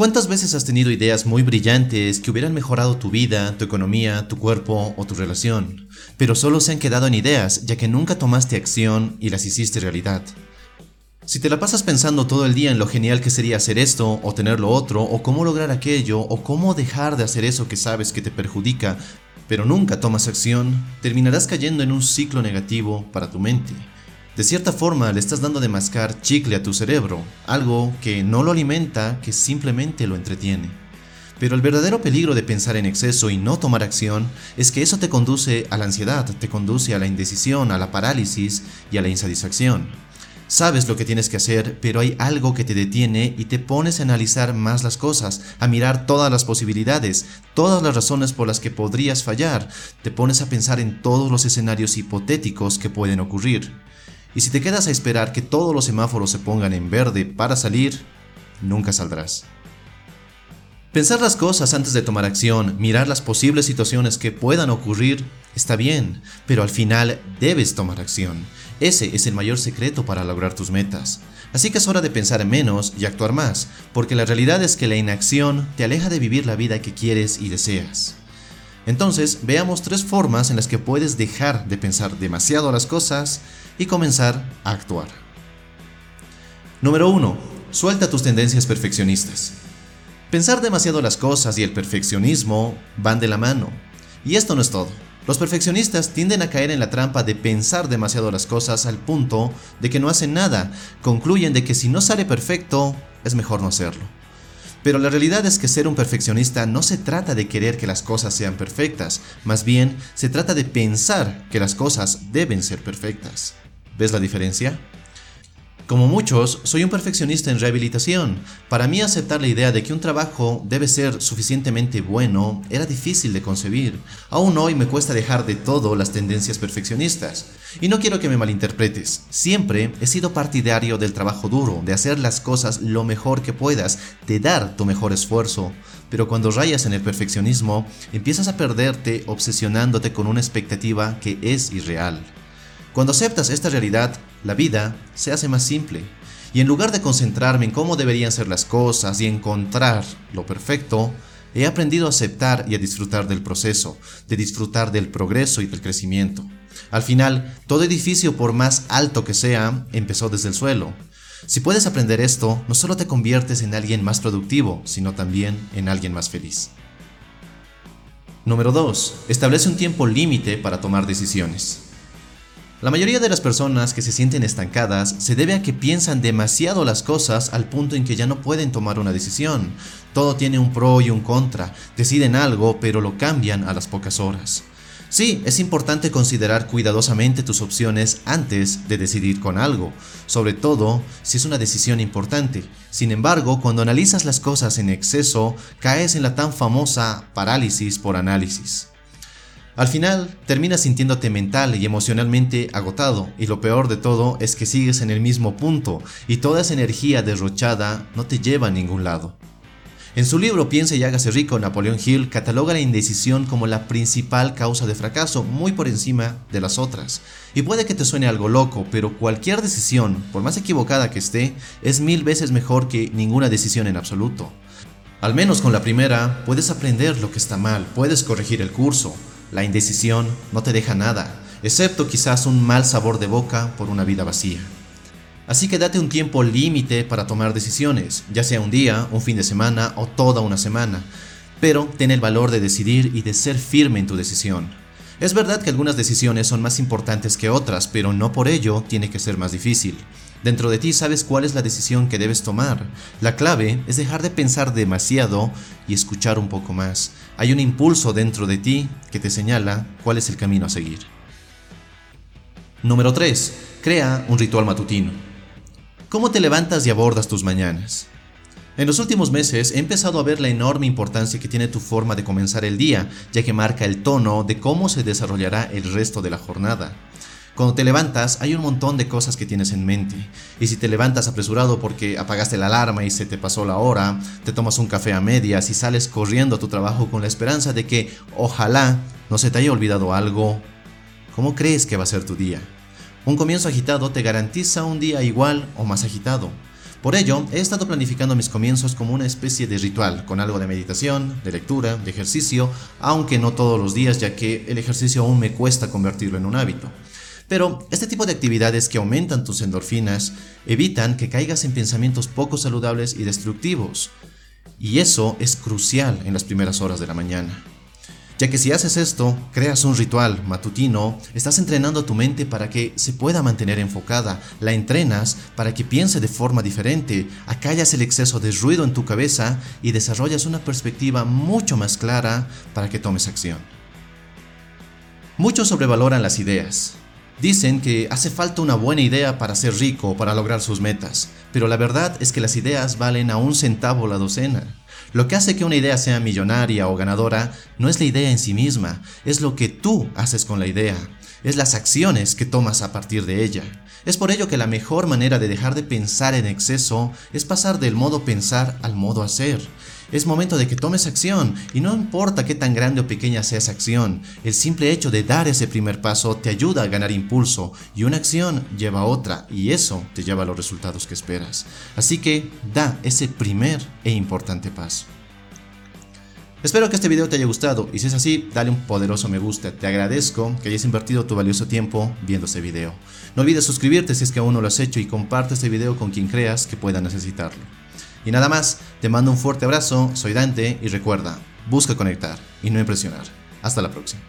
¿Cuántas veces has tenido ideas muy brillantes que hubieran mejorado tu vida, tu economía, tu cuerpo o tu relación, pero solo se han quedado en ideas ya que nunca tomaste acción y las hiciste realidad? Si te la pasas pensando todo el día en lo genial que sería hacer esto o tener lo otro, o cómo lograr aquello, o cómo dejar de hacer eso que sabes que te perjudica, pero nunca tomas acción, terminarás cayendo en un ciclo negativo para tu mente. De cierta forma le estás dando de mascar chicle a tu cerebro, algo que no lo alimenta, que simplemente lo entretiene. Pero el verdadero peligro de pensar en exceso y no tomar acción es que eso te conduce a la ansiedad, te conduce a la indecisión, a la parálisis y a la insatisfacción. Sabes lo que tienes que hacer, pero hay algo que te detiene y te pones a analizar más las cosas, a mirar todas las posibilidades, todas las razones por las que podrías fallar, te pones a pensar en todos los escenarios hipotéticos que pueden ocurrir. Y si te quedas a esperar que todos los semáforos se pongan en verde para salir, nunca saldrás. Pensar las cosas antes de tomar acción, mirar las posibles situaciones que puedan ocurrir, está bien, pero al final debes tomar acción. Ese es el mayor secreto para lograr tus metas. Así que es hora de pensar menos y actuar más, porque la realidad es que la inacción te aleja de vivir la vida que quieres y deseas. Entonces, veamos tres formas en las que puedes dejar de pensar demasiado las cosas y comenzar a actuar. Número 1. Suelta tus tendencias perfeccionistas. Pensar demasiado las cosas y el perfeccionismo van de la mano. Y esto no es todo. Los perfeccionistas tienden a caer en la trampa de pensar demasiado las cosas al punto de que no hacen nada. Concluyen de que si no sale perfecto, es mejor no hacerlo. Pero la realidad es que ser un perfeccionista no se trata de querer que las cosas sean perfectas, más bien se trata de pensar que las cosas deben ser perfectas. ¿Ves la diferencia? Como muchos, soy un perfeccionista en rehabilitación. Para mí aceptar la idea de que un trabajo debe ser suficientemente bueno era difícil de concebir. Aún hoy me cuesta dejar de todo las tendencias perfeccionistas. Y no quiero que me malinterpretes. Siempre he sido partidario del trabajo duro, de hacer las cosas lo mejor que puedas, de dar tu mejor esfuerzo. Pero cuando rayas en el perfeccionismo, empiezas a perderte obsesionándote con una expectativa que es irreal. Cuando aceptas esta realidad, la vida se hace más simple. Y en lugar de concentrarme en cómo deberían ser las cosas y encontrar lo perfecto, he aprendido a aceptar y a disfrutar del proceso, de disfrutar del progreso y del crecimiento. Al final, todo edificio, por más alto que sea, empezó desde el suelo. Si puedes aprender esto, no solo te conviertes en alguien más productivo, sino también en alguien más feliz. Número 2. Establece un tiempo límite para tomar decisiones. La mayoría de las personas que se sienten estancadas se debe a que piensan demasiado las cosas al punto en que ya no pueden tomar una decisión. Todo tiene un pro y un contra, deciden algo pero lo cambian a las pocas horas. Sí, es importante considerar cuidadosamente tus opciones antes de decidir con algo, sobre todo si es una decisión importante. Sin embargo, cuando analizas las cosas en exceso, caes en la tan famosa parálisis por análisis. Al final, terminas sintiéndote mental y emocionalmente agotado, y lo peor de todo es que sigues en el mismo punto, y toda esa energía derrochada no te lleva a ningún lado. En su libro Piense y hágase rico, Napoleón Hill cataloga la indecisión como la principal causa de fracaso, muy por encima de las otras. Y puede que te suene algo loco, pero cualquier decisión, por más equivocada que esté, es mil veces mejor que ninguna decisión en absoluto. Al menos con la primera, puedes aprender lo que está mal, puedes corregir el curso, la indecisión no te deja nada, excepto quizás un mal sabor de boca por una vida vacía. Así que date un tiempo límite para tomar decisiones, ya sea un día, un fin de semana o toda una semana, pero ten el valor de decidir y de ser firme en tu decisión. Es verdad que algunas decisiones son más importantes que otras, pero no por ello tiene que ser más difícil. Dentro de ti sabes cuál es la decisión que debes tomar. La clave es dejar de pensar demasiado y escuchar un poco más. Hay un impulso dentro de ti que te señala cuál es el camino a seguir. Número 3. Crea un ritual matutino. ¿Cómo te levantas y abordas tus mañanas? En los últimos meses he empezado a ver la enorme importancia que tiene tu forma de comenzar el día, ya que marca el tono de cómo se desarrollará el resto de la jornada. Cuando te levantas hay un montón de cosas que tienes en mente. Y si te levantas apresurado porque apagaste la alarma y se te pasó la hora, te tomas un café a medias y sales corriendo a tu trabajo con la esperanza de que ojalá no se te haya olvidado algo, ¿cómo crees que va a ser tu día? Un comienzo agitado te garantiza un día igual o más agitado. Por ello, he estado planificando mis comienzos como una especie de ritual, con algo de meditación, de lectura, de ejercicio, aunque no todos los días ya que el ejercicio aún me cuesta convertirlo en un hábito. Pero este tipo de actividades que aumentan tus endorfinas evitan que caigas en pensamientos poco saludables y destructivos. Y eso es crucial en las primeras horas de la mañana. Ya que si haces esto, creas un ritual matutino, estás entrenando a tu mente para que se pueda mantener enfocada, la entrenas para que piense de forma diferente, acallas el exceso de ruido en tu cabeza y desarrollas una perspectiva mucho más clara para que tomes acción. Muchos sobrevaloran las ideas. Dicen que hace falta una buena idea para ser rico o para lograr sus metas, pero la verdad es que las ideas valen a un centavo la docena. Lo que hace que una idea sea millonaria o ganadora no es la idea en sí misma, es lo que tú haces con la idea, es las acciones que tomas a partir de ella. Es por ello que la mejor manera de dejar de pensar en exceso es pasar del modo pensar al modo hacer. Es momento de que tomes acción y no importa qué tan grande o pequeña sea esa acción, el simple hecho de dar ese primer paso te ayuda a ganar impulso y una acción lleva a otra y eso te lleva a los resultados que esperas. Así que da ese primer e importante paso. Espero que este video te haya gustado y si es así, dale un poderoso me gusta. Te agradezco que hayas invertido tu valioso tiempo viendo este video. No olvides suscribirte si es que aún no lo has hecho y comparte este video con quien creas que pueda necesitarlo. Y nada más, te mando un fuerte abrazo, soy Dante y recuerda, busca conectar y no impresionar. Hasta la próxima.